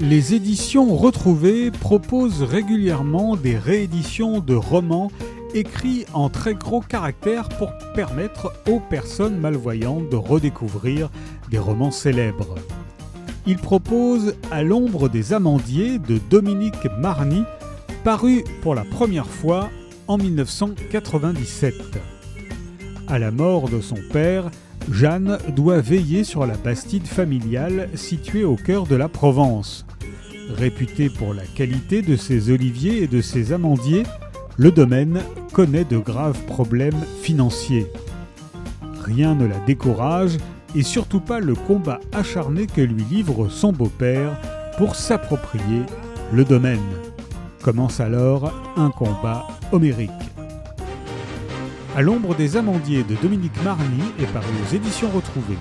Les éditions retrouvées proposent régulièrement des rééditions de romans écrits en très gros caractères pour permettre aux personnes malvoyantes de redécouvrir des romans célèbres. Ils proposent À l'ombre des amandiers de Dominique Marny, paru pour la première fois en 1997. À la mort de son père, Jeanne doit veiller sur la bastide familiale située au cœur de la Provence. Réputé pour la qualité de ses oliviers et de ses amandiers, le domaine connaît de graves problèmes financiers. Rien ne la décourage et surtout pas le combat acharné que lui livre son beau-père pour s'approprier le domaine. Commence alors un combat homérique. À l'ombre des amandiers de Dominique Marny est paru aux éditions retrouvées.